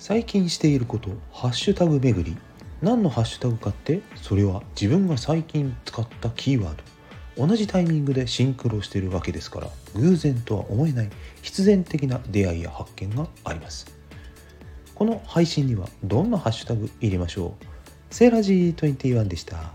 最近していることハッシュタグ巡り。何のハッシュタグかってそれは自分が最近使ったキーワード。同じタイミングでシンクロしてるわけですから偶然とは思えない必然的な出会いや発見があります。この配信にはどんなハッシュタグ入れましょう？セーラジー21でした。